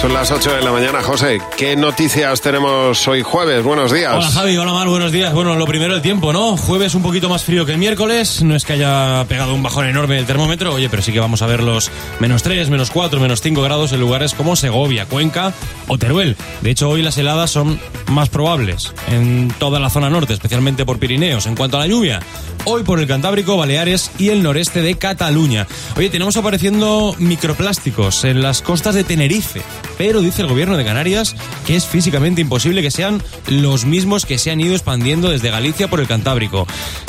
Son las 8 de la mañana, José. ¿Qué noticias tenemos hoy jueves? Buenos días. Hola Javi, hola Mar, buenos días. Bueno, lo primero el tiempo, ¿no? Jueves un poquito más frío que el miércoles. No es que haya pegado un bajón enorme el termómetro, oye, pero sí que vamos a ver los menos 3, menos 4, menos 5 grados en lugares como Segovia, Cuenca o Teruel. De hecho, hoy las heladas son más probables en toda la zona norte, especialmente por Pirineos. En cuanto a la lluvia, hoy por el Cantábrico, Baleares y el noreste de Cataluña. Oye, tenemos apareciendo microplásticos en las costas de Tenerife pero dice el gobierno de Canarias que es físicamente imposible que sean los mismos que se han ido expandiendo desde Galicia por el Cantábrico,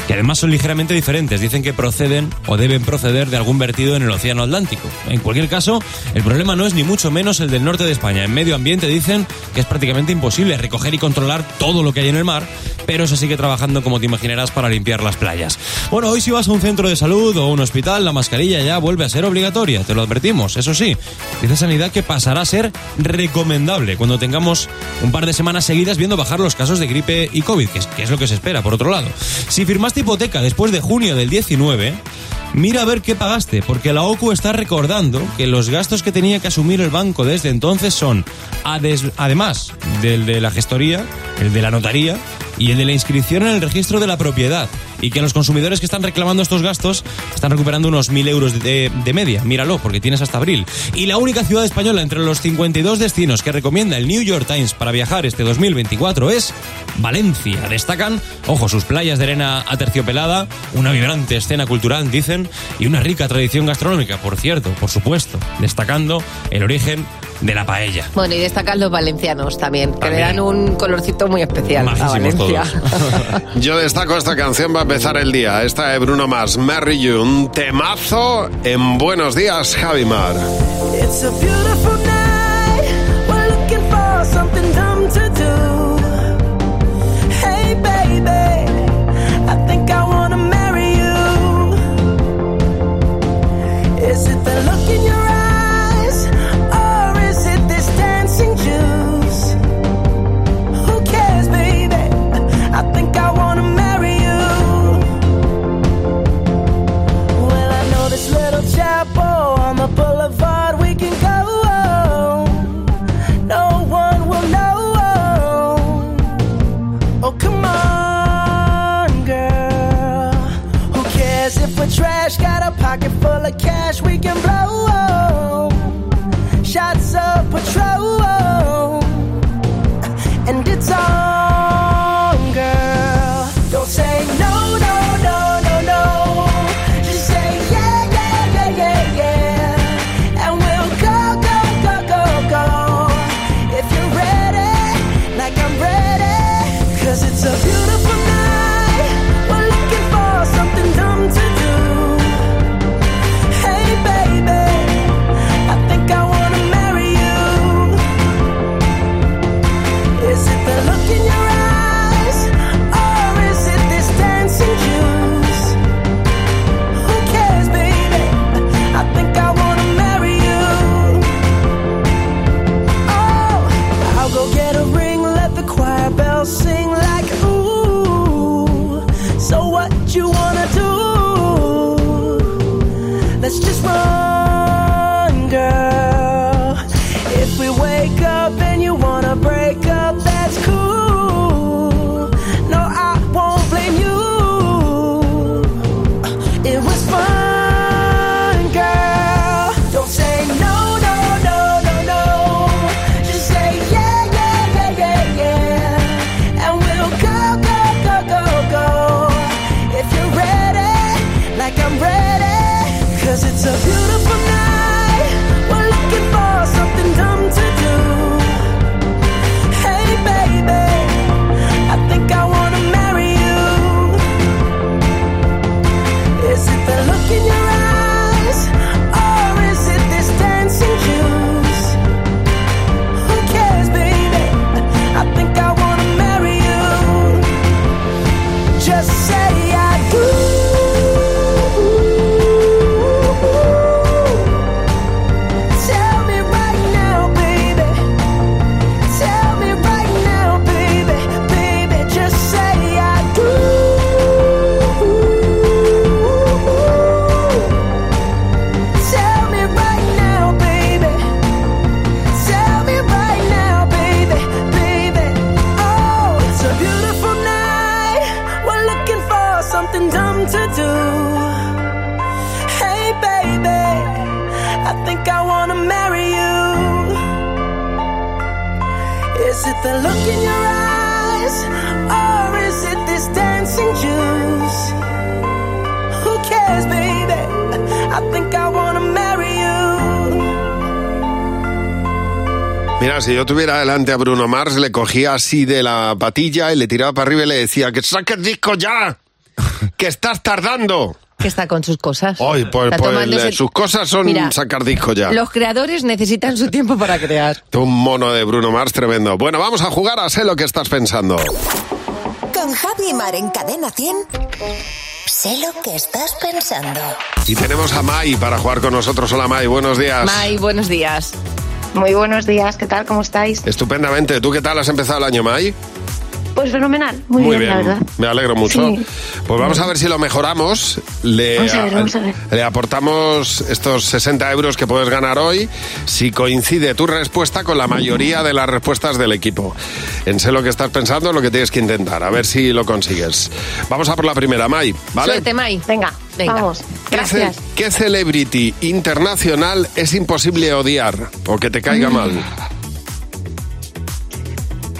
que además son ligeramente diferentes. Dicen que proceden o deben proceder de algún vertido en el Océano Atlántico. En cualquier caso, el problema no es ni mucho menos el del norte de España. En medio ambiente dicen que es prácticamente imposible recoger y controlar todo lo que hay en el mar, pero se sigue trabajando, como te imaginarás, para limpiar las playas. Bueno, hoy si vas a un centro de salud o un hospital, la mascarilla ya vuelve a ser obligatoria, te lo advertimos. Eso sí, dice Sanidad que pasará a ser recomendable cuando tengamos un par de semanas seguidas viendo bajar los casos de gripe y COVID, que es, lo que se espera, por otro lado. Si firmaste hipoteca después de junio del 19, Mira a ver qué pagaste, porque la OCU está recordando que los gastos que tenía que asumir el banco desde entonces son, además del de la gestoría, el de la notaría y el de la inscripción en el registro de la propiedad y que los consumidores que están reclamando estos gastos están recuperando unos 1.000 euros de, media. Míralo, porque tienes hasta abril. Y la única ciudad española entre los 52 destinos que recomienda el New York Times para viajar este 2024 es Valencia. Destacan, ojo, sus playas de arena aterciopelada, una vibrante escena cultural, dicen, y una rica tradición gastronómica, por cierto, por supuesto, destacando el origen de la paella. Bueno, y destacan los valencianos también, que le dan un colorcito muy especial a Valencia. Yo destaco esta canción va a empezar el día. Esta de Bruno Mars, Mary You, un temazo en Buenos Días, Javimar. It's a beautiful night. We're looking for something dumb Mira, si yo tuviera delante a Bruno Mars, le cogía así de la patilla y le tiraba para arriba y le decía que saque el disco ya, que estás tardando. Que está con sus cosas. Hoy, pues, Está pues, le- sus cosas son Mira, sacar disco ya. Los creadores necesitan su tiempo para crear. Un mono de Bruno Mars tremendo. Bueno, vamos a jugar a sé lo que estás pensando. Con Javi Mar en Cadena 100. Sé lo que estás pensando. Y tenemos a Mai para jugar con nosotros. Hola Mai, buenos días. Mai, buenos días. Muy buenos días, ¿qué tal? ¿Cómo estáis? Estupendamente. ¿Tú qué tal has empezado el año, Mai? Pues fenomenal, muy, bien, la verdad. Me alegro mucho. Sí. Pues vamos a ver si lo mejoramos. Le, Vamos a ver, vamos a ver. le aportamos estos 60 euros que puedes ganar hoy si coincide tu respuesta con la mayoría de las respuestas del equipo. En sé lo que estás pensando, lo que tienes que intentar. A ver si lo consigues. Vamos a por la primera, Mai. ¿Vale? Suerte, Mai. Venga, Venga. vamos. ¿Qué, Gracias. qué celebrity internacional es imposible odiar o que te Mm. caiga mal?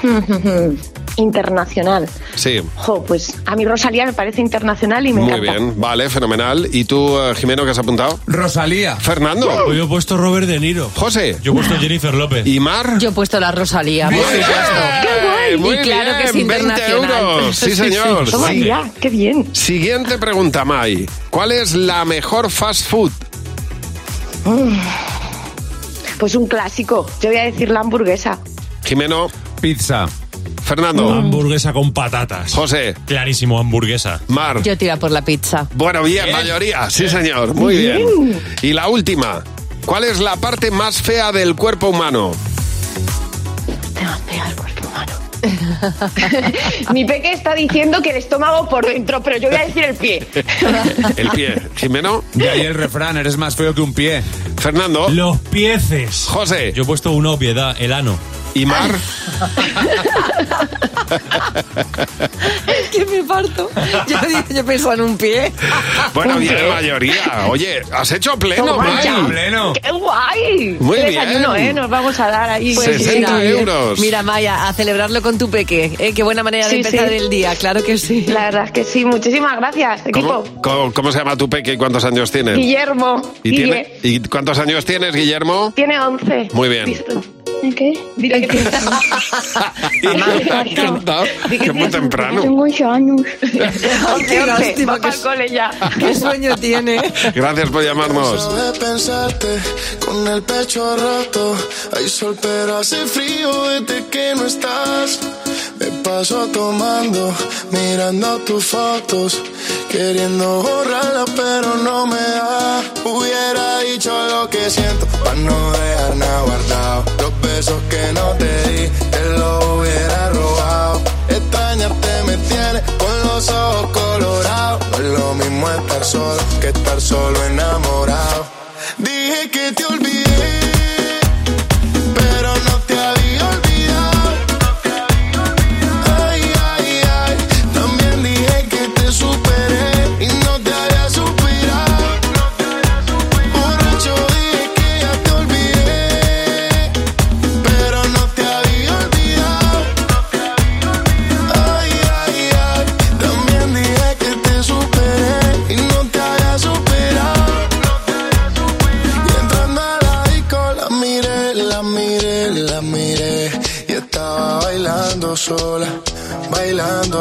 Internacional. Sí. Jo, pues a mí Rosalía me parece internacional y me Muy encanta. bien, vale, fenomenal. ¿Y tú, eh, Jimeno, qué has apuntado? Rosalía. Fernando. Pues yo he puesto Robert De Niro. José. Yo he puesto Jennifer López. ¿Y Mar? Yo he puesto la Rosalía, por Bien, supuesto. Muy Y claro que es bien, 20 internacional. euros. Sí, Sí, señor. Toma Sí. ya, qué bien. Siguiente pregunta, Mai. ¿Cuál es la mejor fast food? Pues un clásico. Yo voy a decir la hamburguesa. Jimeno, Pizza. Fernando, Hamburguesa con patatas. José, Clarísimo, hamburguesa. Mar. Yo tira por la pizza. Bueno, bien, mayoría. Sí, señor. Muy bien. Y la última. ¿Cuál es la parte más fea del cuerpo humano? Te vas a pegar el cuerpo humano. Mi peque está diciendo que el estómago por dentro, pero yo voy a decir el pie. El pie. Jimeno, De ahí el refrán, eres más feo que un pie. Fernando, Los pieces. José Yo he puesto una obviedad, el ano. Y Mar. que me parto. Yo, yo pienso en un pie. Bueno, bien, mayoría. Oye, has hecho pleno, ya. Pleno. ¡Qué guay! Muy Qué bien. desayuno, ¿eh? Nos vamos a dar ahí. Pues 60 mira, euros. Mira, Maya, a celebrarlo con tu peque. ¿eh? Qué buena manera de Sí, empezar sí. el día, claro que sí. La verdad es que sí. Muchísimas gracias, ¿Cómo, equipo. cómo- cómo se llama tu peque y cuántos años tienes? Guillermo. ¿Y, Guille. tiene- ¿Y cuántos años tienes, Guillermo? Tiene 11. Muy bien. ¿Qué? Dile que. Que muy temprano. Tengo 8 años. Qué lástima, pa'l cole ya. ¿Qué sueño tiene? Gracias por llamarnos. de pensarte con el pecho roto. Hay sol, pero hace frío desde que no estás. Me paso tomando, mirando tus fotos, queriendo borrarlas, pero no me da. Hubiera dicho lo que siento, para no dejar nada guardado. Los besos que no te di, te los hubiera robado. Extrañarte me tiene con los ojos colorados. No es lo mismo estar solo que estar solo enamorado.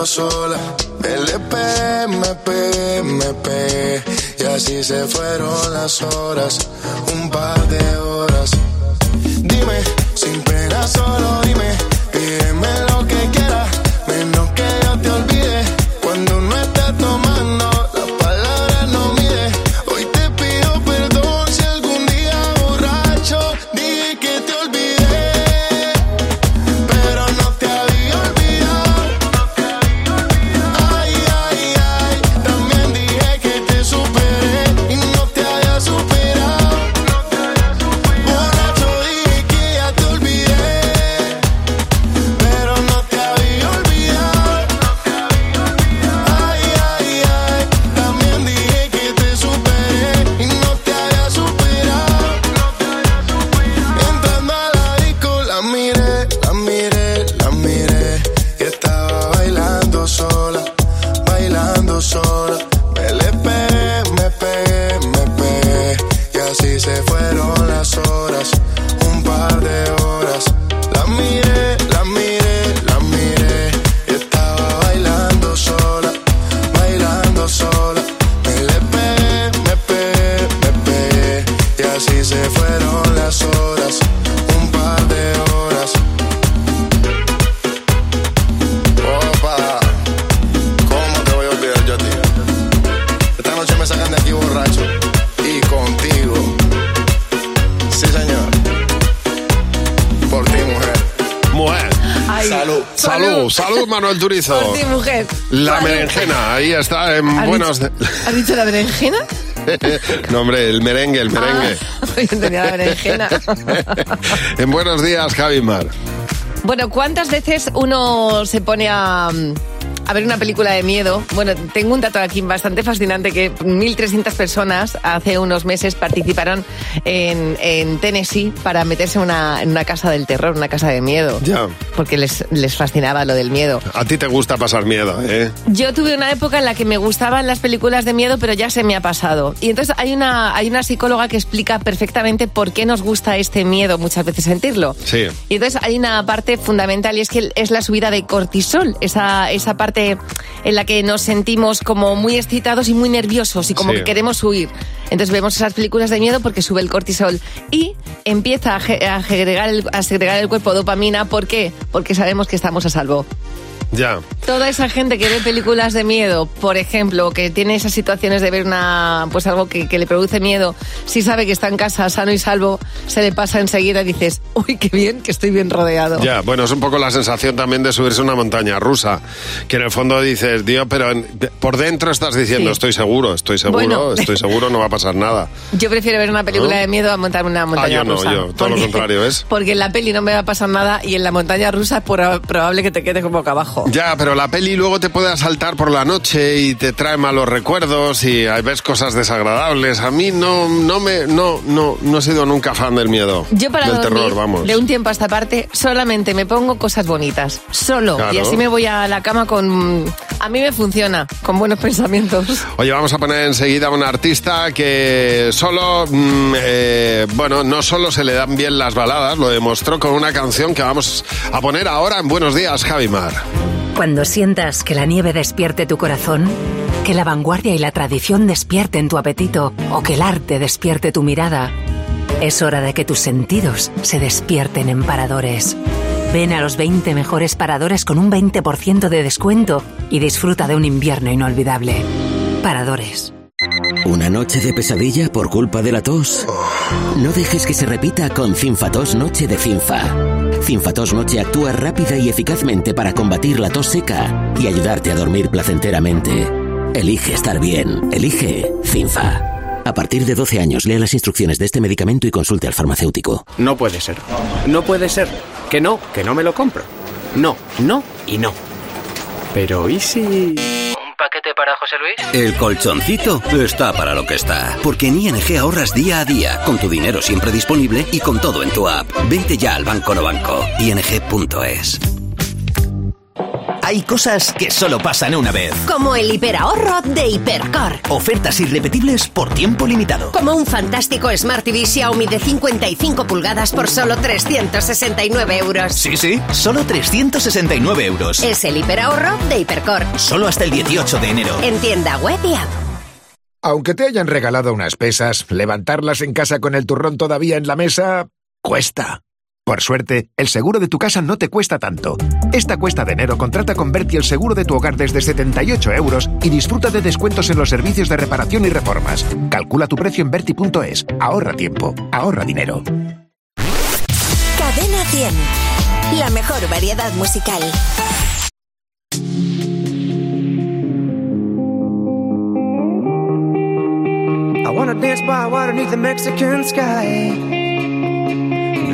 Sola. Me pegué, me pegué. Y así se fueron las horas, un par de horas. Dime, Por ti, mujer. La berenjena, ahí está, en ¿Has buenos... dicho- ¿Has dicho la berenjena? no, hombre, el merengue, el merengue. Ah, yo entendía la berenjena. en buenos días, Javi Mar. Bueno, ¿cuántas veces uno se pone a, a ver una película de miedo? Bueno, tengo un dato aquí bastante fascinante que 1.300 personas hace unos meses participaron en, en Tennessee para meterse en una, en una casa del terror, una casa de miedo. Ya. Porque les, les fascinaba lo del miedo. A ti te gusta pasar miedo, ¿eh? Yo tuve una época en la que me gustaban las películas de miedo, pero ya se me ha pasado. Y entonces hay una, hay una psicóloga que explica perfectamente por qué nos gusta este miedo muchas veces sentirlo. Sí. Y entonces hay una parte fundamental y es que es la subida de cortisol, esa, esa parte en la que nos sentimos como muy excitados y muy nerviosos y como Sí. que queremos huir. Entonces vemos esas películas de miedo porque sube el cortisol y empieza a, a segregar el, a segregar el cuerpo dopamina. ¿Por qué? Porque sabemos que estamos a salvo. Ya. Toda esa gente que ve películas de miedo, por ejemplo, que tiene esas situaciones de ver una, pues algo que, que le produce miedo, si sabe que está en casa sano y salvo, se le pasa enseguida y dices, uy, qué bien, que estoy bien rodeado. Ya, bueno, es un poco la sensación también de subirse a una montaña rusa, que en el fondo dices, Dios, pero en- por dentro estás diciendo, Sí. estoy seguro, estoy seguro, Bueno. estoy seguro, no va a pasar nada. Yo prefiero ver una película ¿No? de miedo a montar una montaña yo no, yo, todo lo contrario, ¿ves? Porque en la peli no me va a pasar nada y en la montaña rusa por- probable que te quedes como boca abajo. Ya, pero la peli luego te puede asaltar por la noche y te trae malos recuerdos y ves cosas desagradables. A mí no, no me, no, no, no he sido nunca fan del miedo. Yo para del dormir, terror, vamos. de un tiempo a esta parte, solamente me pongo cosas bonitas. Solo. Claro. Y así me voy a la cama con... A mí me funciona, con buenos pensamientos. Oye, vamos a poner enseguida a un artista que solo, mm, eh, bueno, no solo se le dan bien las baladas, lo demostró con una canción que vamos a poner ahora en Buenos Días, Javimar. Cuando sientas que la nieve despierte tu corazón, que la vanguardia y la tradición despierten tu apetito o que el arte despierte tu mirada, es hora de que tus sentidos se despierten en paradores. Ven a los 20 mejores paradores con un 20% de descuento y disfruta de un invierno inolvidable. Paradores. ¿Una noche de pesadilla por culpa de la tos? No dejes que se repita con Cinfatos Noche de Cinfa. Cinfatos Noche actúa rápida y eficazmente para combatir la tos seca y ayudarte a dormir placenteramente. Elige estar bien. Elige Cinfa. A partir de 12 años, lea las instrucciones de este medicamento y consulte al farmacéutico. No puede ser. No puede ser. Que no, que no me lo compro. No, no y no. Pero ¿y si...? ¿Un paquete para José Luis? El colchoncito está para lo que está. Porque en ING ahorras día a día, con tu dinero siempre disponible y con todo en tu app. Vente ya al Banco No Banco. ING.es. Hay cosas que solo pasan una vez. Como el hiperahorro de Hipercor. Ofertas irrepetibles por tiempo limitado. Como un fantástico Smart TV Xiaomi de 55 pulgadas por solo 369 euros. Sí, sí, solo 369 euros. Es el hiperahorro de Hipercor. Solo hasta el 18 de enero. En tienda web y app. Aunque te hayan regalado unas pesas, levantarlas en casa con el turrón todavía en la mesa cuesta. Por suerte, el seguro de tu casa no te cuesta tanto. Esta cuesta de enero contrata con Berti el seguro de tu hogar desde 78 euros y disfruta de descuentos en los servicios de reparación y reformas. Calcula tu precio en Berti.es. Ahorra tiempo, ahorra dinero. Cadena 100. La mejor variedad musical. I wanna dance by water beneath the Mexican sky.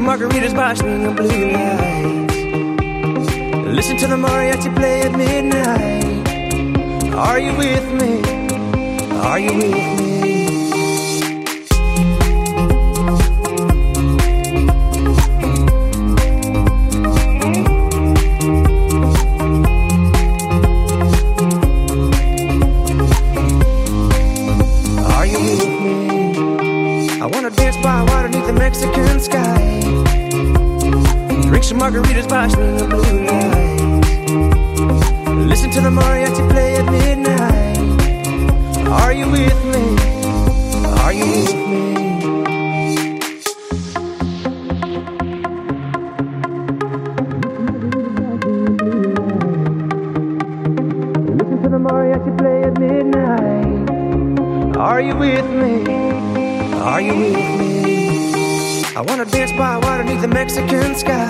Some margaritas by swinging blue lights. Listen to the mariachi play at midnight. Are you with me? Are you with me? margaritas watching the blue light. Listen to the mariachi play at midnight. Are you with me? Are you with me? Are you with me? Are you with me? I wanna dance by water beneath the Mexican sky.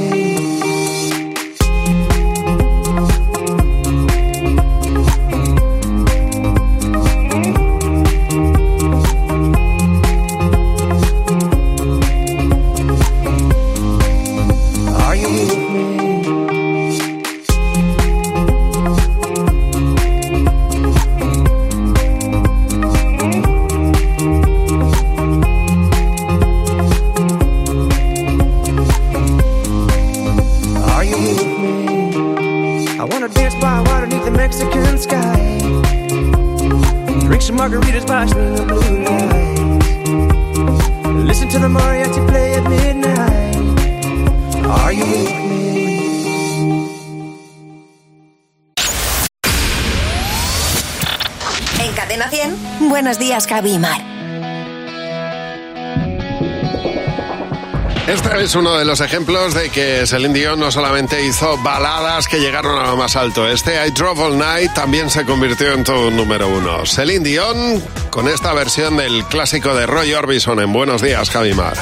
días, Javi. Este es uno de los ejemplos de que Celine Dion no solamente hizo baladas que llegaron a lo más alto. Este I Drove All Night también se convirtió en todo un número uno. Celine Dion con esta versión del clásico de Roy Orbison en Buenos Días, Javimar.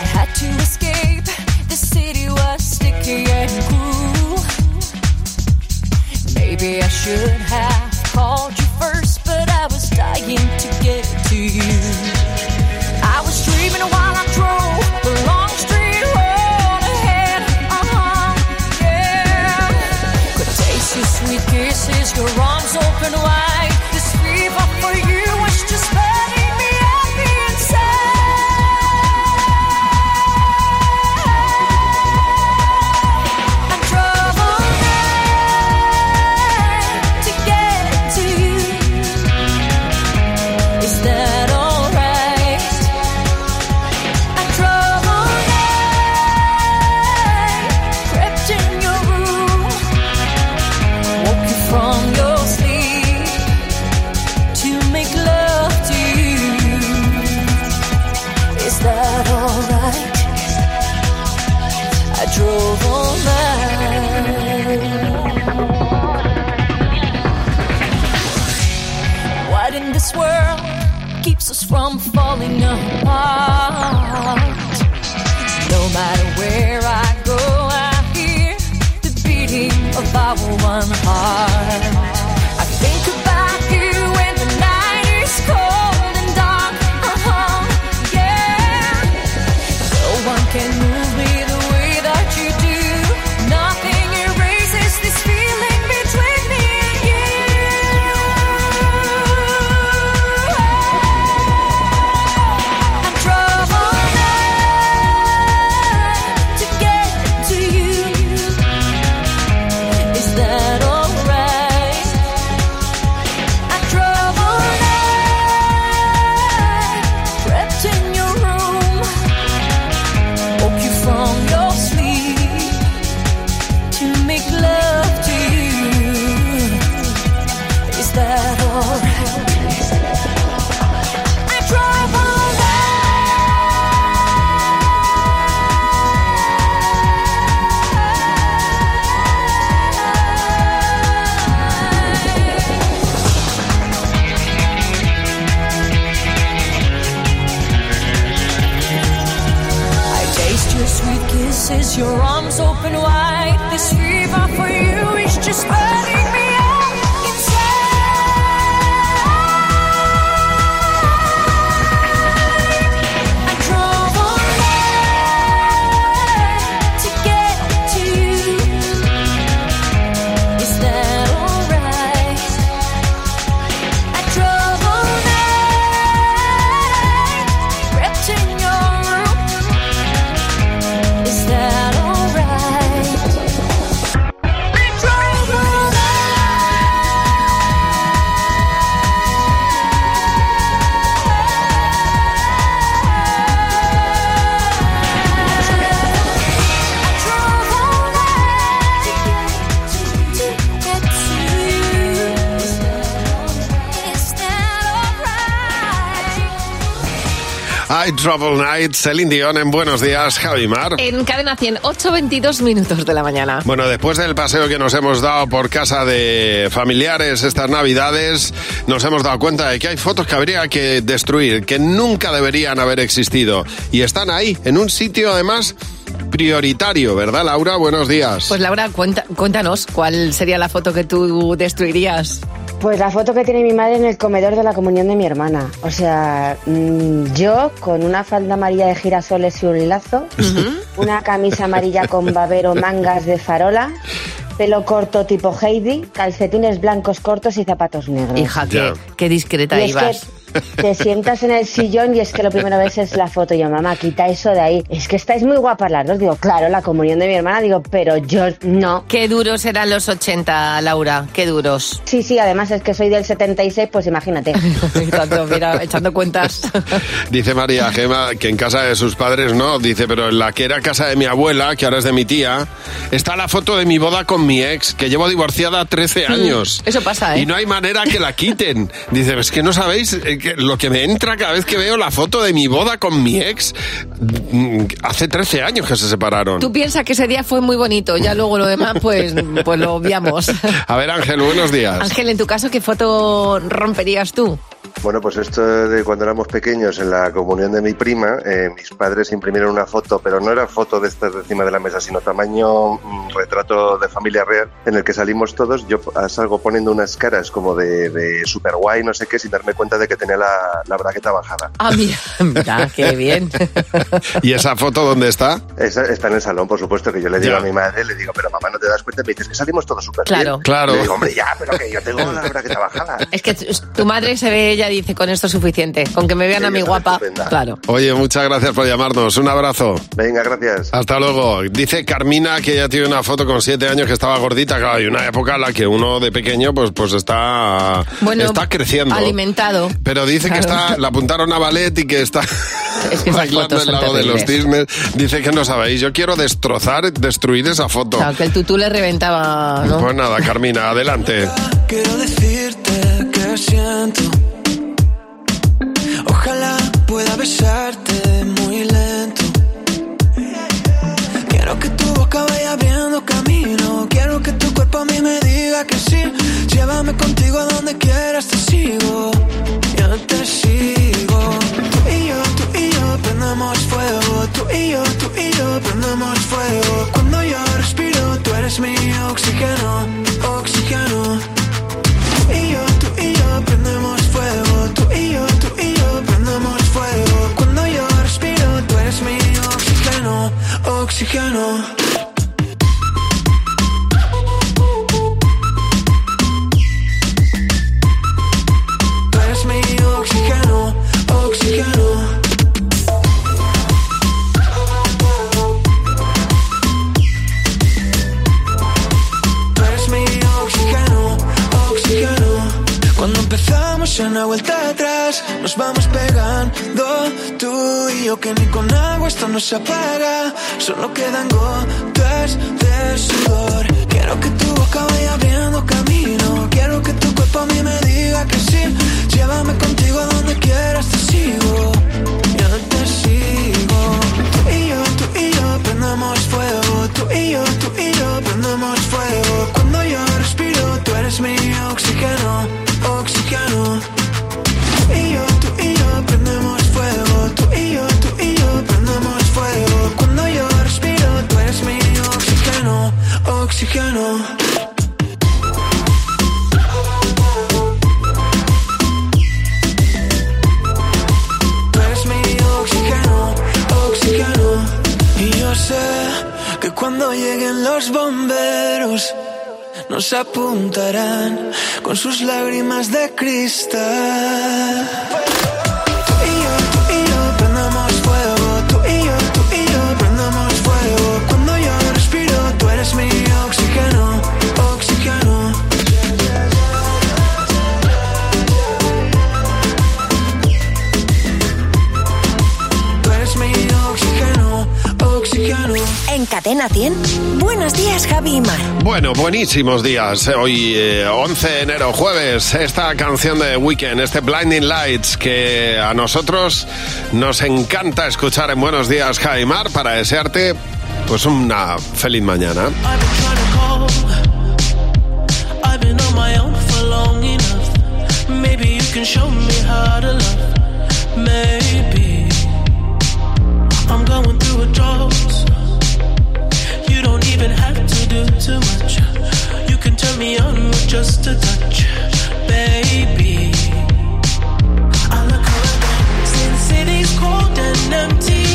your arms open wide. Trouble Night, Celine Dion en Buenos Días, Javi Mar. En cadena 100, 8.22 minutos de la mañana. Bueno, después del paseo que nos hemos dado por casa de familiares estas navidades, nos hemos dado cuenta de que hay fotos que habría que destruir, que nunca deberían haber existido. Y están ahí, en un sitio además prioritario, ¿verdad, Laura? Buenos días. Pues Laura, cuenta- cuéntanos, ¿cuál sería la foto que tú destruirías? Pues la foto que tiene mi madre en el comedor de la comunión de mi hermana. O sea, mm, yo con una falda amarilla de girasoles y un lazo, una camisa amarilla con babero, mangas de farola, pelo corto tipo Heidi, calcetines blancos cortos y zapatos negros. Hija, qué, qué discreta Y es ibas. que te sientas en el sillón y es que lo primero ves es la foto. Y yo, mamá, quita eso de ahí. Es que estáis muy guapas las dos. Digo, claro, la comunión de mi hermana. Digo, pero yo no. Qué duros eran los 80, Laura, qué duros. Sí, sí, además es que soy del 76, pues imagínate. Tanto, mira, echando cuentas. Dice María Gema que en casa de sus padres no. Dice, pero en la que era casa de mi abuela, que ahora es de mi tía, está la foto de mi boda con mi ex, que llevo divorciada 13 años. Eso pasa, ¿eh? Y no hay manera que la quiten. Dice, es que no sabéis eh, que lo que me entra cada vez que veo la foto de mi boda con mi ex. mm, Hace 13 años que se separaron. Tú piensas que ese día fue muy bonito, ya luego lo demás, pues, pues lo obviamos. A ver, Ángel, buenos días. Ángel, en tu caso, ¿qué foto romperías tú? Bueno, pues esto de cuando éramos pequeños, en la comunión de mi prima, eh, mis padres imprimieron una foto, pero no era foto de estas de encima de la mesa, sino tamaño mm, retrato de familia real, en el que salimos todos. Yo salgo poniendo unas caras como de, de super guay, no sé qué, sin darme cuenta de que tenía la, la bragueta bajada. Ah, mira, mira, qué bien. ¿Y esa foto dónde está? Esa- está en el salón, por supuesto, que yo le digo Ya. a mi madre, le digo, pero mamá, ¿no te das cuenta? Y me dices que salimos todos súper Claro. bien. Claro. Le digo, hombre, ya, pero que yo tengo la bragueta bajada. Es que tu madre se ve, ella dice, con esto es suficiente. Con que me vean a mi guapa. Claro. Oye, muchas gracias por llamarnos. Un abrazo. Venga, gracias. Hasta luego. Dice Carmina que ella tiene una foto con siete años que estaba gordita. Claro, hay una época en la que uno de pequeño pues, pues está, Bueno, está creciendo. Alimentado. Pero dice que Claro. está, la apuntaron a ballet y que está Es que bailando el lago de los cisnes. Dice que no sabéis. Yo quiero destrozar, destruir esa foto. Claro, que el tutú le reventaba, ¿no? Pues nada, Carmina, adelante. Quiero decirte que siento. Pueda besarte muy lento. Quiero que tu boca vaya abriendo camino. Quiero que tu cuerpo a mí me diga que sí. Llévame contigo a donde quieras, te sigo. Yo te sigo. Tú y yo, tú y yo prendemos fuego. Tú y yo, tú y yo prendemos fuego. Cuando yo respiro, tú eres mi oxígeno, oxígeno. Tú y yo, tú y yo prendemos fuego. Tú y yo oxígeno. Eres mi oxígeno, oxígeno. Tú eres mi oxígeno, oxígeno. Cuando empezamos una vuelta nos vamos pegando tú y yo que ni con agua esto no se apaga. Solo quedan gotas de sudor. Quiero que tu boca vaya abriendo camino. Quiero que tu cuerpo a mí me diga que sí. Llévame contigo a donde quieras, te sigo. Yo te sigo. Tú y yo, tú y yo prendemos fuego. Tú y yo, tú y yo prendemos fuego. Cuando yo respiro, tú eres mi oxígeno, oxígeno. Y yo, tú y yo prendemos fuego. Tú y yo, tú y yo prendemos fuego. Cuando yo respiro, tú eres mi oxígeno, oxígeno. Tú eres mi oxígeno, oxígeno. Y yo sé que cuando lleguen los bomberos nos apuntarán con sus lágrimas de cristal. Tú eres mi oxígeno, oxígeno. En cadena Cadena 100. Buenos días, Javi y Mar. Bueno, buenísimos días. Hoy, eh, 11 de enero, jueves, esta canción de Weekend, este Blinding Lights, que a nosotros nos encanta escuchar en Buenos Días, Jaimar, para desearte pues una feliz mañana. I've been trying to call. I've been on my own for long enough. Maybe you can show me how to love. Too much. You can turn me on with just a touch, baby. I look around since city's cold and empty.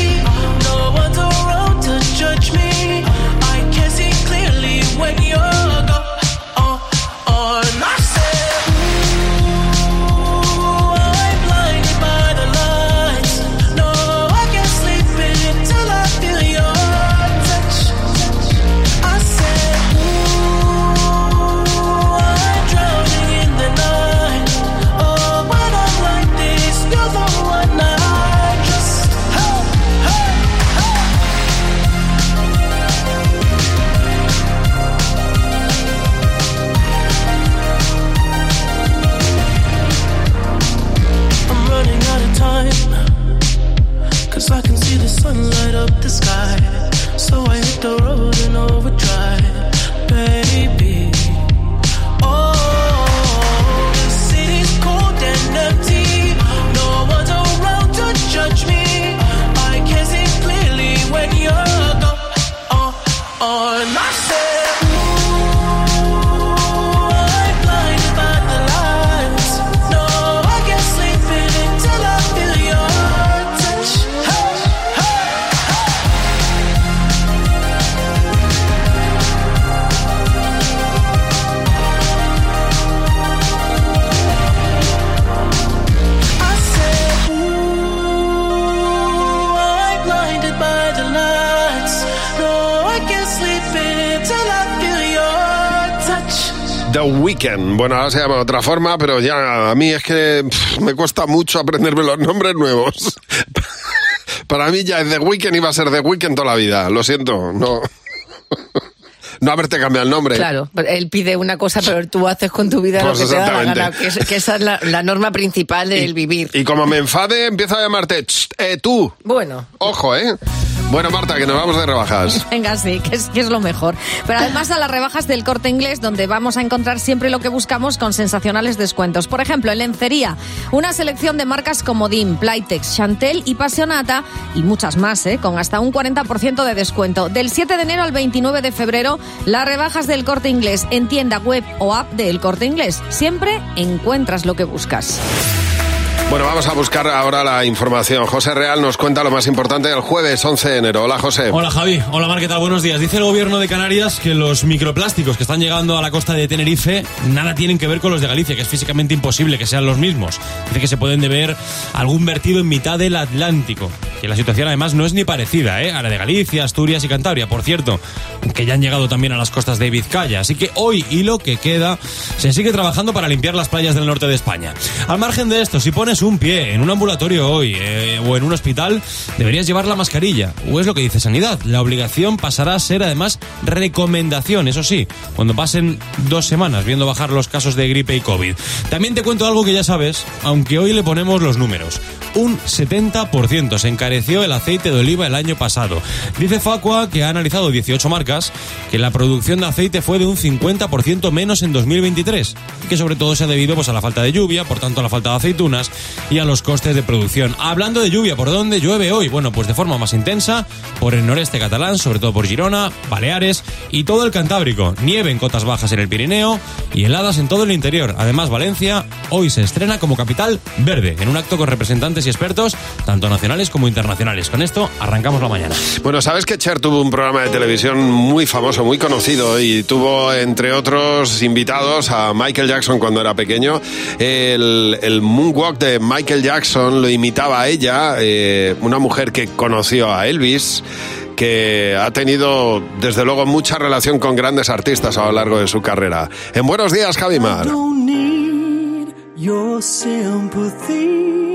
No one's around to judge me. I can see clearly when Weekend. Bueno, ahora se llama de otra forma, pero ya a mí es que pff, me cuesta mucho aprenderme los nombres nuevos. Para mí ya es The Weekend y va a ser The Weekend toda la vida. Lo siento, no. No haberte cambiado el nombre. Claro, él pide una cosa, pero tú haces con tu vida Pues lo que te da la gana, que, es- que esa es la, la norma principal del vivir. Y como me enfade, empiezo a llamarte "Tst, eh, tú. Bueno. Ojo, ¿eh? Bueno, Marta, que nos vamos de rebajas. Venga, sí, que es, que es lo mejor. Pero además a las rebajas del corte inglés, donde vamos a encontrar siempre lo que buscamos con sensacionales descuentos. Por ejemplo, en lencería, una selección de marcas como DIM, Playtex, Chantel y Passionata, y muchas más, ¿eh? con hasta un 40% de descuento. Del 7 de enero al 29 de febrero, las rebajas del corte inglés en tienda web o app del corte inglés. Siempre encuentras lo que buscas. Bueno, vamos a buscar ahora la información. José Real nos cuenta lo más importante del jueves 11 de enero. Hola, José. Hola Javi, hola Mar, ¿qué tal? Buenos días. Dice el gobierno de Canarias que los microplásticos que están llegando a la costa de Tenerife nada tienen que ver con los de Galicia, que es físicamente imposible que sean los mismos. Dice que se pueden deber algún vertido en mitad del Atlántico. La situación además no es ni parecida ¿eh? a la de Galicia, Asturias y Cantabria, por cierto, que ya han llegado también a las costas de Vizcaya. Así que hoy y lo que queda se sigue trabajando para limpiar las playas del norte de España. Al margen de esto, si pones un pie en un ambulatorio hoy eh, o en un hospital, deberías llevar la mascarilla. O es lo que dice Sanidad. La obligación pasará a ser además recomendación, eso sí, cuando pasen dos semanas viendo bajar los casos de gripe y COVID. También te cuento algo que ya sabes, aunque hoy le ponemos los números. Un 70% se encareció el aceite de oliva el año pasado. Dice Facua que ha analizado 18 marcas que la producción de aceite fue de un 50% menos en 2023 y que sobre todo se ha debido pues, a la falta de lluvia, por tanto a la falta de aceitunas y a los costes de producción. Hablando de lluvia, ¿por dónde llueve hoy? Bueno, pues de forma más intensa por el noreste catalán, sobre todo por Girona, Baleares y todo el Cantábrico. Nieve en cotas bajas en el Pirineo y heladas en todo el interior. Además, Valencia hoy se estrena como capital verde en un acto con representantes y expertos, tanto nacionales como internacionales. Con esto arrancamos la mañana. Bueno, sabes que Cher tuvo un programa de televisión muy famoso, muy conocido y tuvo, entre otros invitados, a Michael Jackson cuando era pequeño. El, el moonwalk de Michael Jackson lo imitaba a ella, eh, una mujer que conoció a Elvis que ha tenido desde luego mucha relación con grandes artistas a lo largo de su carrera. En Buenos Días, Javi Mar. don't need your sympathy.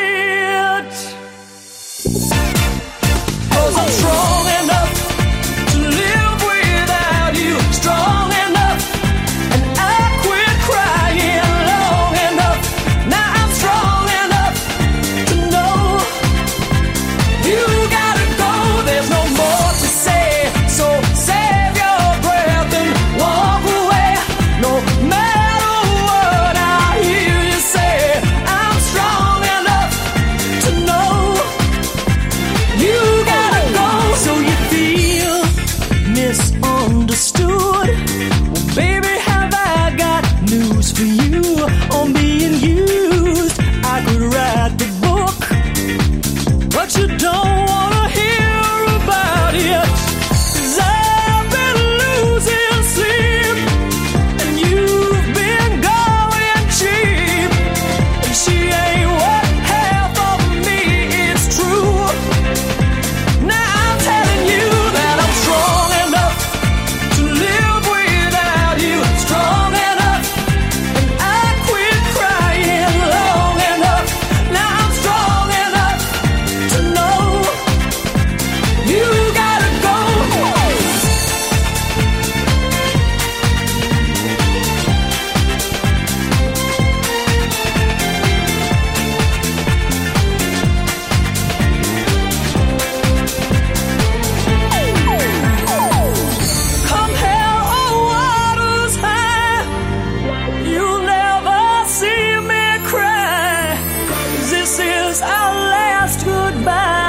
控制。Last goodbye.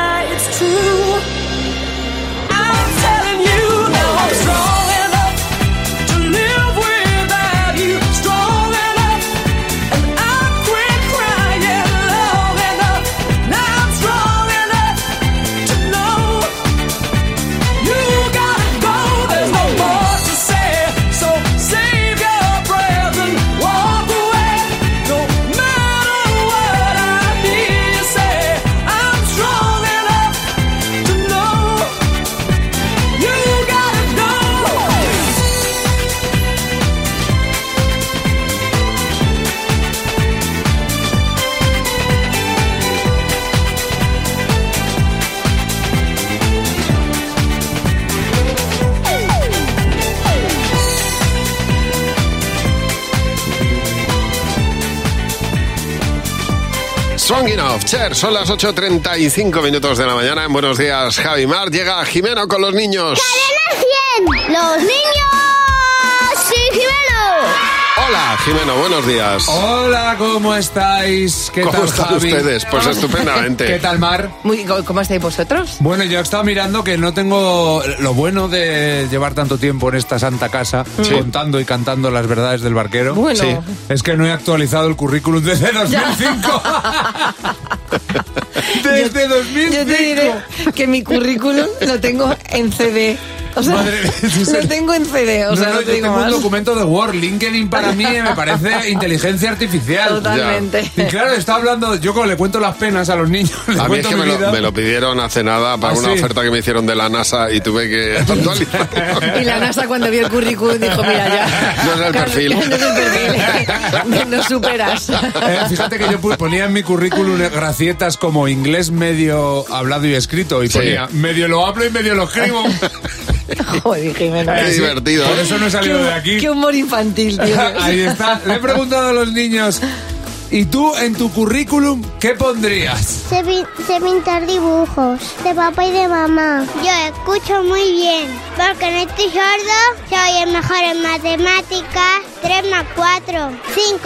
Cher, son las 8.35 minutos de la mañana. En Buenos días, Javi Mar. Llega Jimeno con los niños. ¡Cadena 100! ¡Los niños! Hola, Jimeno, buenos días. Hola, ¿cómo estáis? ¿Qué ¿Cómo tal, están Javi? ustedes? Pues estupendamente. ¿Qué tal, Mar? Muy, ¿Cómo estáis vosotros? Bueno, yo he estado mirando que no tengo lo bueno de llevar tanto tiempo en esta santa casa Sí. contando y cantando las verdades del barquero. Bueno. Sí. Es que no he actualizado el currículum desde 2005. desde 2005. Yo te diré que mi currículum lo tengo en CD. O sea, Madre lo tengo en CD, o No, sea, no, no, yo te digo tengo un documento de Word. LinkedIn para mí me parece inteligencia artificial. Totalmente. Ya. Y claro, está hablando, yo como le cuento las penas a los niños, les A mí es cuento que mi me lo, vida. me lo pidieron hace nada para ¿Ah, una sí? oferta que me hicieron de la NASA y tuve que actualizar. Y la NASA cuando vio el currículum dijo, mira ya. No es el perfil. No es el perfil. No superas. Eh, fíjate que yo ponía en mi currículum gracietas como inglés medio hablado y escrito y Sí. ponía medio lo hablo y medio lo escribo. Joder, Jimeno. Qué divertido. Por eso no he salido Qué- de aquí. Qué humor infantil, tío. Ahí está. Le he preguntado a los niños, ¿y tú en tu currículum qué pondrías? Sé, pi- sé pintar dibujos de papá y de mamá. Yo escucho muy bien, porque no estoy sordo, soy el mejor en matemáticas. 3 más 4, 5.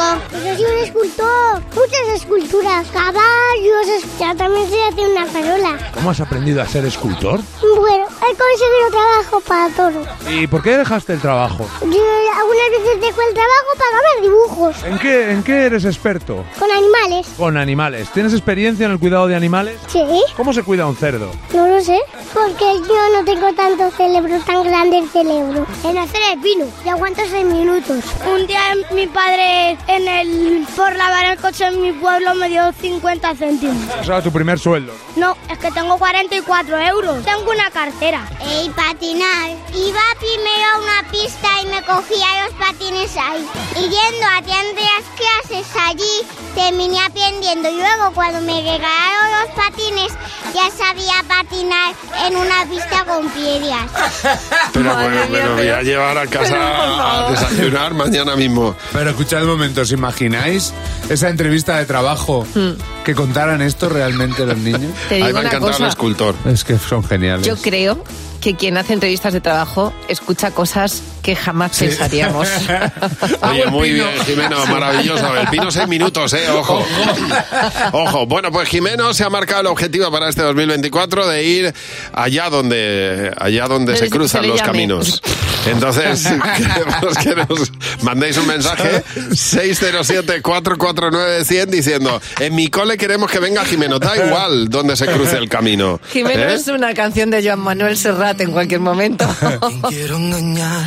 Yo soy un escultor. Muchas esculturas, caballos. Ya también sé hacer una farola. ¿Cómo has aprendido a ser escultor? Bueno, he conseguido trabajo para todo. ¿Y por qué dejaste el trabajo? Yo algunas veces dejo el trabajo para grabar dibujos ¿En qué, ¿En qué eres experto? con animales. Con animales. ¿Tienes experiencia en el cuidado de animales? Sí. ¿Cómo se cuida un cerdo? No lo sé, porque yo no tengo tanto cerebro, tan grande el cerebro. En hacer el pino, y aguanto seis minutos. Un día mi padre en el por lavar el coche en mi pueblo me dio 50 céntimos. O sea, tu primer sueldo. No, es que tengo 44 euros. Tengo una cartera. Y patinar. Iba primero a una pista y me cogía los patines ahí. Y yendo a tiendas clases allí, terminé aprendiendo. Y luego cuando me regalaron los patines, ya sabía patinar en una pista con piedras. Pero bueno, me lo voy a llevar a casa a desayunar mañana mismo. Pero escuchad un momento, ¿os imagináis esa entrevista de trabajo que contaran esto realmente los niños? Te digo Ahí me ha una encantado el escultor. Es que son geniales. Yo creo que quien hace entrevistas de trabajo escucha cosas que jamás pensaríamos. Oye, muy bien, Jimeno, maravilloso. El pino seis minutos, eh, ojo. Ojo, bueno, pues Jimeno se ha marcado el objetivo para este 2024 de ir allá donde, allá donde se cruzan los llame. caminos. Entonces, queremos que nos mandéis un mensaje 607-449-100 diciendo, en mi cole queremos que venga Jimeno, da igual donde se cruce el camino. Jimeno ¿Eh? es una canción de Joan Manuel Serrat en cualquier momento. quiero engañar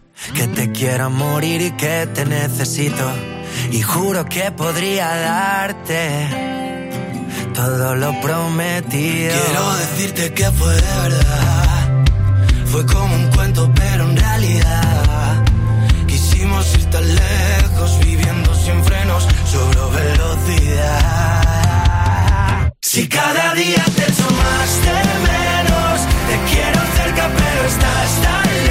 Que te quiero morir y que te necesito. Y juro que podría darte todo lo prometido. Quiero decirte que fue de verdad. Fue como un cuento, pero en realidad. Quisimos ir tan lejos, viviendo sin frenos, sobre velocidad. Si cada día te echo más de menos, te quiero cerca, pero estás tan lejos.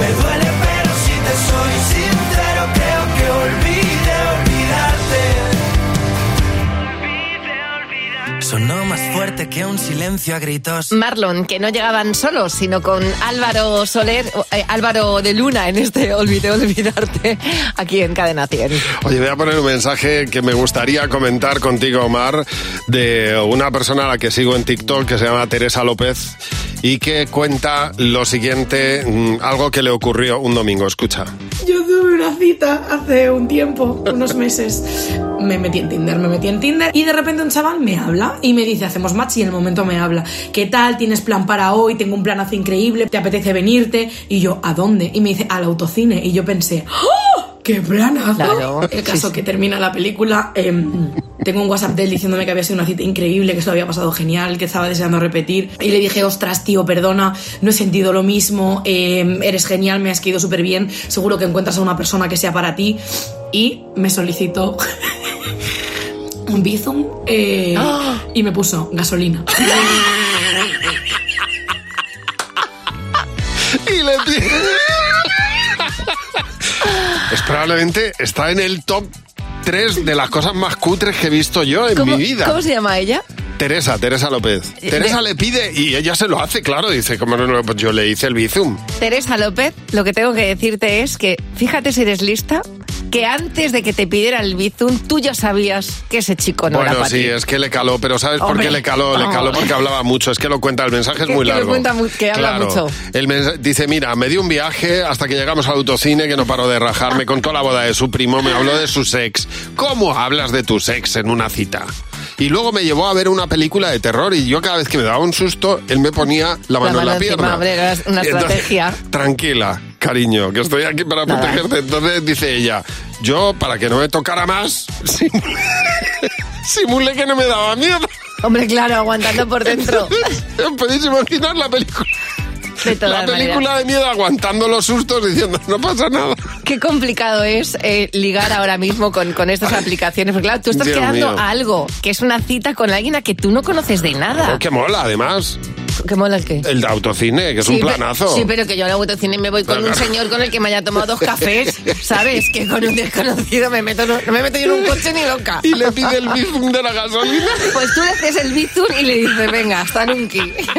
Me duele pero si te soy sincero creo que olvide olvidarte. Sonó más fuerte que un silencio a gritos. Marlon, que no llegaban solos, sino con Álvaro Soler, eh, Álvaro de Luna en este Olvide Olvidarte, aquí en Cadena 100. Oye, voy a poner un mensaje que me gustaría comentar contigo, Omar, de una persona a la que sigo en TikTok que se llama Teresa López y que cuenta lo siguiente, mm, algo que le ocurrió un domingo. Escucha. Yo tuve una cita hace un tiempo, unos meses. Me metí en Tinder, me metí en Tinder y de repente un chaval me habla y me dice, hacemos match y en el momento me habla. ¿Qué tal? ¿Tienes plan para hoy? Tengo un planazo increíble, ¿te apetece venirte? Y yo, ¿a dónde? Y me dice, al autocine. Y yo pensé, ¡Oh! ¡Qué planazo! Claro, El caso que termina la película, em, Tengo un WhatsApp de él diciéndome que había sido una cita increíble, que se lo había pasado genial, que estaba deseando repetir. Y le dije, ostras, tío, perdona, no he sentido lo mismo, eh, eres genial, me has caído súper bien, seguro que encuentras a una persona que sea para ti. Y me solicitó un Bizum eh, y me puso gasolina. Y le Es probablemente está en el top 3 de las cosas más cutres que he visto yo en ¿Cómo, mi vida. ¿Cómo se llama ella? Teresa, Teresa López. Eh, Teresa de- le pide y ella se lo hace, claro. Dice, como no, no, pues yo le hice el bizum. Teresa López, lo que tengo que decirte es que, fíjate si eres lista, que antes de que te pidiera el Bizum, tú ya sabías que ese chico no era bueno, para sí, ti. es que le caló, pero ¿sabes por qué le caló? Le caló porque hablaba mucho. Es que lo cuenta, el mensaje es Que- muy que largo. cuenta mu- que habla Claro. mucho. El dice, mira, me dio un viaje hasta que llegamos al autocine que no paró de rajar. Me contó la boda de su primo, me habló de su sex. ¿Cómo hablas de tu sex en una cita? Y luego me llevó a ver una película de terror y yo cada vez que me daba un susto, él me ponía la mano, en la pierna. una entonces. Tranquila, cariño, que estoy aquí para Nada. protegerte. Entonces dice ella, yo para que no me tocara más, simulé, que no me daba miedo. Hombre, claro, aguantando por dentro. ¿Os podéis imaginar la película? De todas La película maneras. de miedo aguantando los sustos diciendo no pasa nada. Qué complicado es eh, ligar ahora mismo con, con estas aplicaciones. Porque claro, tú estás Dios quedando mío. a algo, que es una cita con alguien a que tú no conoces de nada. Que mola, además. ¿Qué mola el qué? El autocine, que es Sí, un planazo. Sí, pero que yo al autocine me voy con un señor con el que me haya tomado dos cafés, ¿sabes? Que con un desconocido me meto, no, no me meto yo en un coche ni loca. Y le pide el bizum de la gasolina. Pues tú le haces el bizum y le dices, venga, hasta nunca.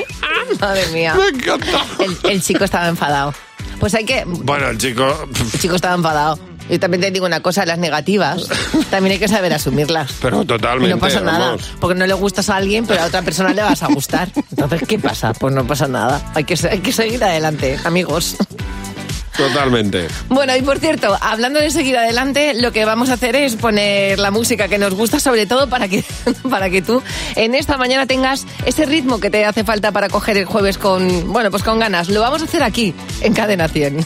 Madre mía. Me encanta. El, el chico estaba enfadado. Pues hay que... Bueno, el chico... El chico estaba enfadado. Yo también te digo una cosa, las negativas también hay que saber asumirlas. Pero Y totalmente. no pasa nada, vamos. porque no le gustas a alguien, pero a otra persona le vas a gustar. Entonces, ¿qué pasa? Pues no pasa nada. Hay que, se- hay que seguir adelante, amigos. Totalmente. Bueno, y por cierto, hablando de seguir adelante, lo que vamos a hacer es poner la música que nos gusta, sobre todo para que, para que tú en esta mañana tengas ese ritmo que te hace falta para coger el jueves con, bueno, pues con ganas. Lo vamos a hacer aquí, en Cadena 100.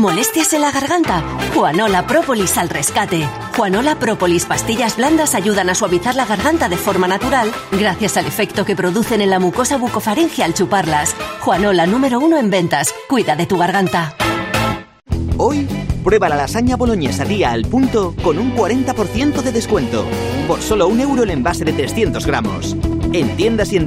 ¿Molestias en la garganta? Juanola Própolis al rescate. Juanola Própolis pastillas blandas ayudan a suavizar la garganta de forma natural gracias al efecto que producen en la mucosa bucofaringe al chuparlas. Juanola número uno en ventas. Cuida de tu garganta. Hoy, prueba la lasaña boloñesa día al punto con un 40% de descuento. Por solo un euro el envase de 300 gramos. En tiendas en.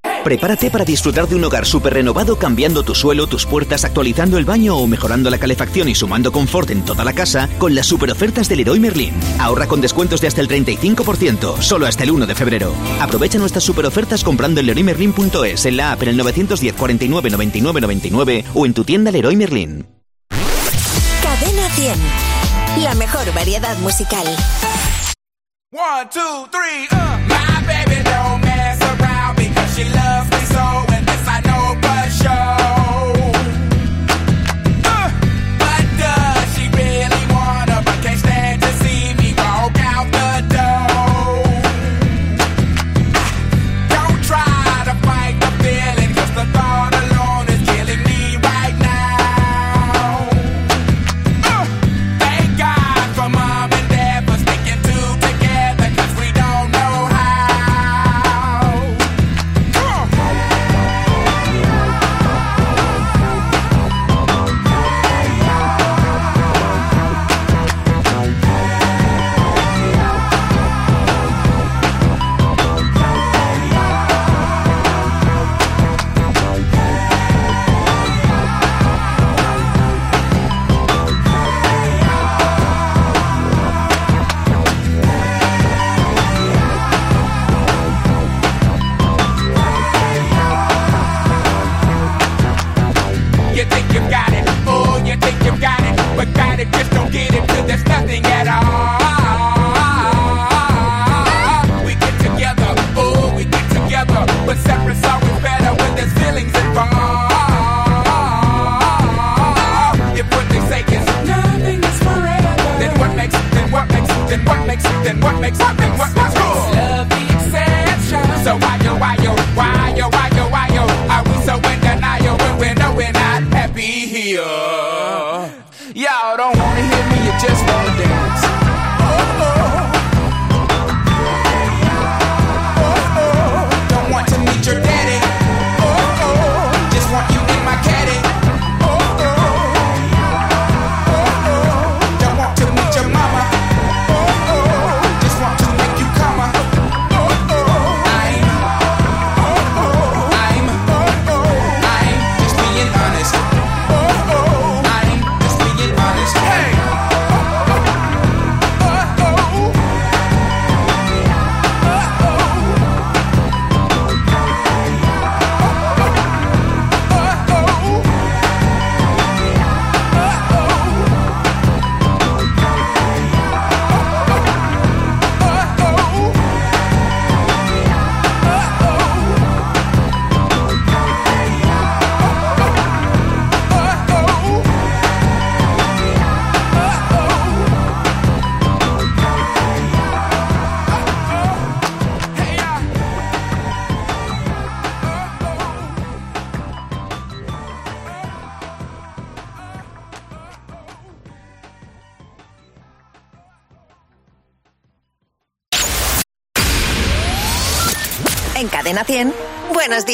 Prepárate para disfrutar de un hogar súper renovado cambiando tu suelo, tus puertas, actualizando el baño o mejorando la calefacción y sumando confort en toda la casa con las super ofertas del Leroy Merlin. Ahorra con descuentos de hasta el 35%, solo hasta el 1 de febrero. Aprovecha nuestras super ofertas comprando en leroymerlin.es, en la app en el 910 49 99 99 o en tu tienda Leroy Merlin. Cadena 100. La mejor variedad musical. 1, 2, 3, then what makes something? What, makes cool?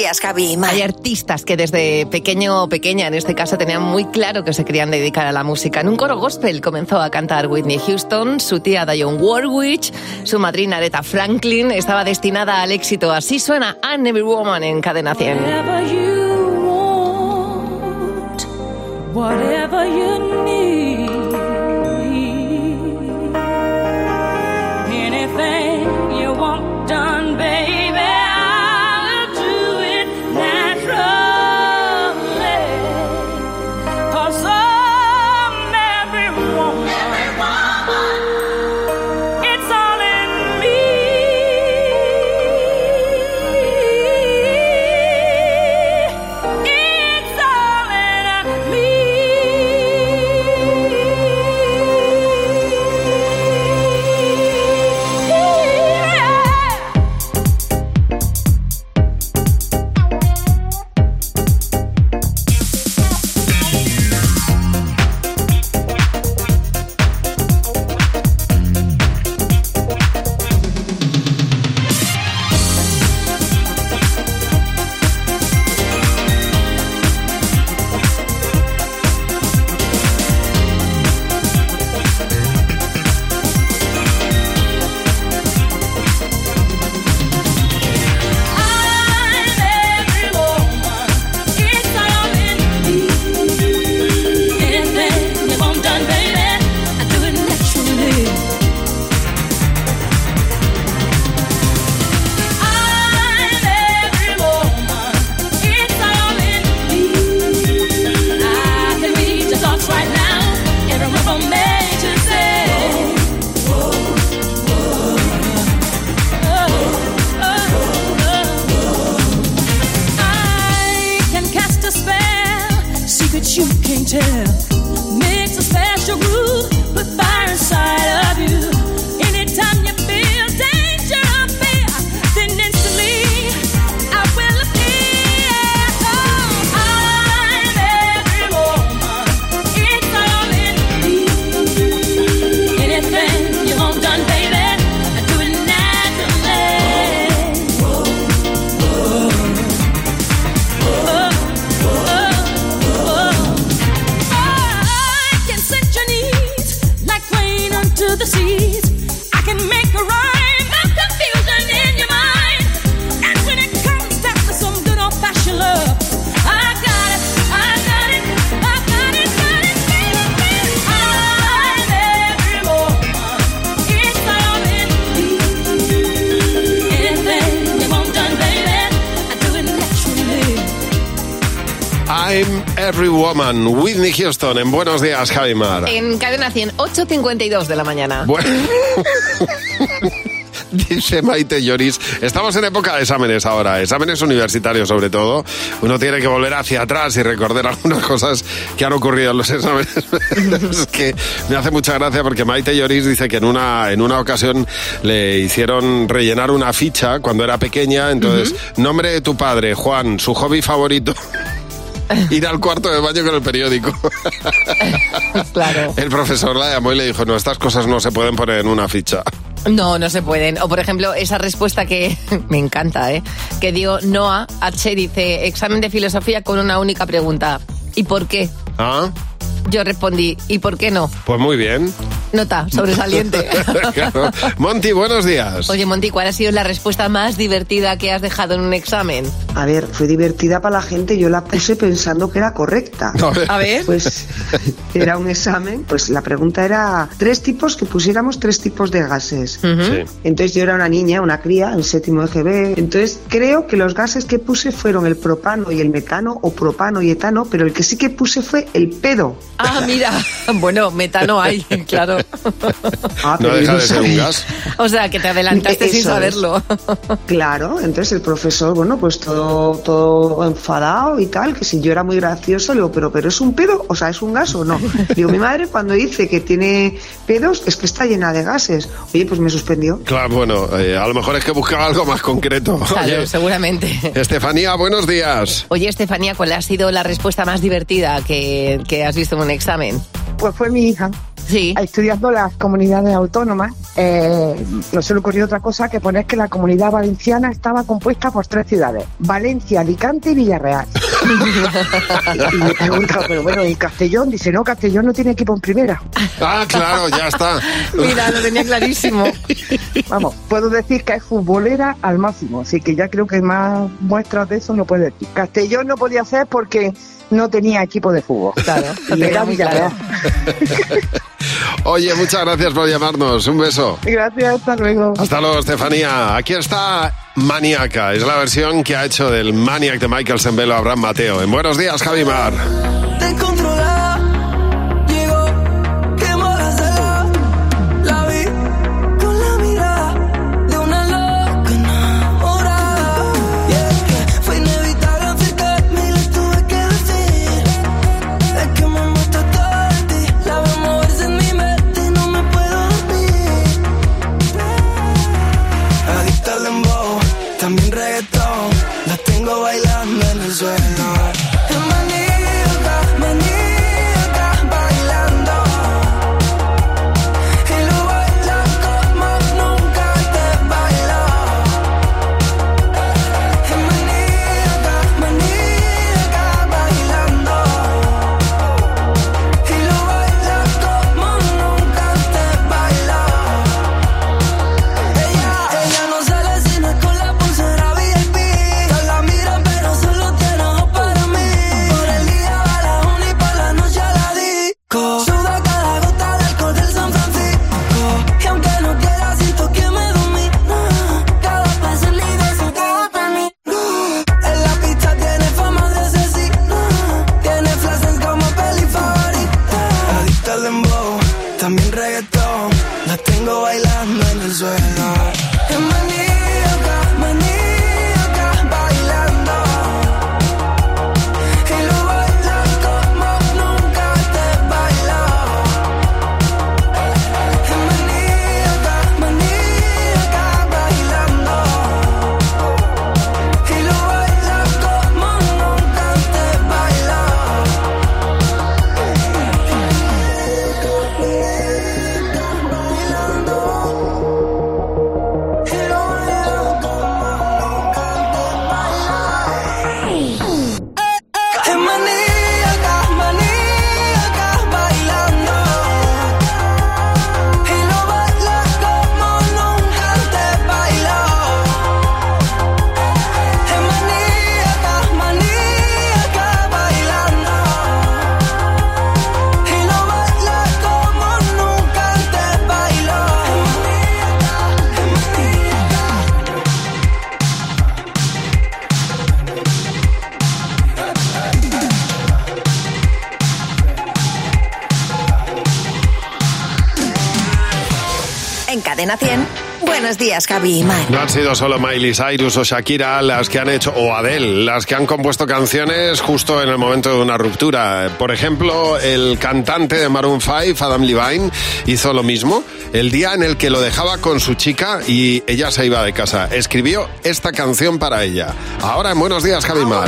Días. Hay artistas que desde pequeño o pequeña, en este caso, tenían muy claro que se querían dedicar a la música. En un coro gospel comenzó a cantar Whitney Houston, su tía Dionne Warwick, su madrina Aretha Franklin estaba destinada al éxito. Así suena Every Woman en Cadena 100. Whatever you want, whatever you Whitney Houston, en Buenos Días, Javimar. En Cadena 100, 8.52 de la mañana. Bueno. Dice Maite Lloris, estamos en época de exámenes ahora, exámenes universitarios sobre todo. Uno tiene que volver hacia atrás y recordar algunas cosas que han ocurrido en los exámenes. es que me hace mucha gracia porque Maite Lloris dice que en una, en una ocasión le hicieron rellenar una ficha cuando era pequeña. Entonces, nombre de tu padre, Juan, su hobby favorito. Ir al cuarto de baño con el periódico. claro. El profesor la llamó y le dijo, no, estas cosas no se pueden poner en una ficha. No, no se pueden. O por ejemplo, esa respuesta que me encanta, ¿eh? Que dio Noah H. dice, examen de filosofía con una única pregunta. ¿Y por qué? ¿Ah? Yo respondí, ¿y por qué no? Pues muy bien. Nota, sobresaliente. Claro. Monty, buenos días. Oye, Monty, ¿cuál ha sido la respuesta más divertida que has dejado en un examen? A ver, fue divertida para la gente, yo la puse pensando que era correcta. A ver. Pues era un examen, pues la pregunta era tres tipos, que pusiéramos tres tipos de gases. Entonces yo era una niña, una cría, en séptimo de GB. Entonces creo que los gases que puse fueron el propano y el metano, o propano y etano, pero el que sí que puse fue el pedo. Ah, mira. Bueno, metano hay, claro. Ah, No deja de ser un gas. O sea, que te adelantaste sin es. saberlo. Claro, entonces el profesor, bueno, pues todo, todo enfadado y tal, que si yo era muy gracioso, le digo, pero, pero es un pedo, o sea, es un gas o no. Digo, mi madre cuando dice que tiene pedos es que está llena de gases. Oye, pues me suspendió. Claro, bueno, eh, a lo mejor es que buscaba algo más concreto. Claro, Oye, seguramente. Estefanía, buenos días. Oye, Estefanía, ¿cuál ha sido la respuesta más divertida que, que has visto en un examen? Pues fue mi hija. estudiando las comunidades autónomas, eh, no se le ocurrió otra cosa que poner que la comunidad valenciana estaba compuesta por tres ciudades, Valencia, Alicante y Villarreal. y me pregunta, pero bueno, ¿y Castellón? Dice, no, Castellón no tiene equipo en primera. Ah, claro, ya está. Mira, lo tenía clarísimo. Vamos, puedo decir que es futbolera al máximo, así que ya creo que más muestras de eso no puede decir. Castellón no podía ser porque no tenía equipo de fútbol. Claro, y era Villarreal. Oye, muchas gracias por llamarnos. Un beso. Gracias, hasta luego. Hasta luego, Estefanía. Aquí está Maniaca. Es la versión que ha hecho del Maniac de Michael Sembelo Abraham Mateo. En Buenos Días, Javimar. Te la tengo bailando en el suelo. Buenos días, Javi y Mar. No han sido solo Miley Cyrus o Shakira las que han hecho, o Adele, las que han compuesto canciones justo en el momento de una ruptura. Por ejemplo, el cantante de Maroon 5, Adam Levine, hizo lo mismo el día en el que lo dejaba con su chica y ella se iba de casa. Escribió esta canción para ella. Ahora en Buenos Días, Javi Mar.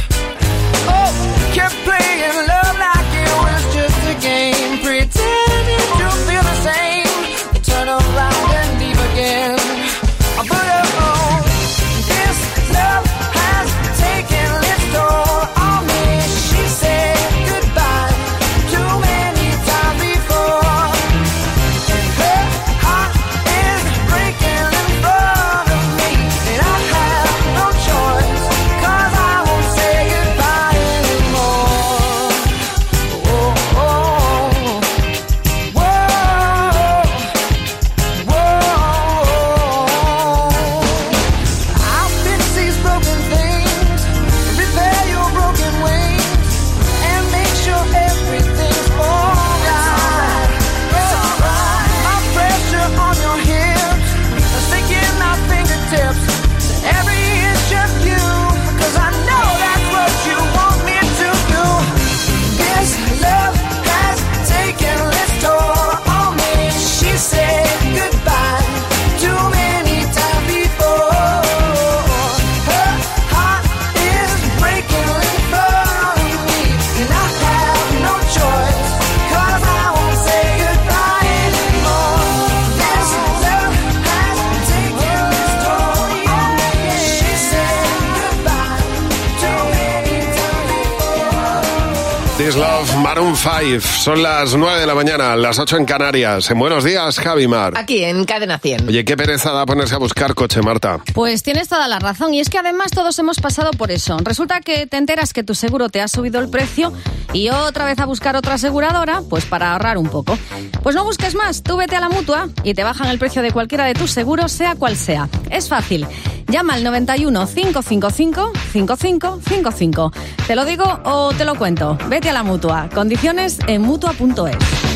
Son las 9 de la mañana, las 8 en Canarias. En buenos días, Javi Mar. Aquí en Cadena 100. Oye, qué pereza da ponerse a buscar coche, Marta. Pues tienes toda la razón y es que además todos hemos pasado por eso. Resulta que te enteras que tu seguro te ha subido el precio y otra vez a buscar otra aseguradora, pues para ahorrar un poco. Pues no busques más, tú vete a la mutua y te bajan el precio de cualquiera de tus seguros, sea cual sea. Es fácil. Llama al 91 555 5555. ¿Te lo digo o te lo cuento? Vete a la mutua. Condiciones en mutua.es.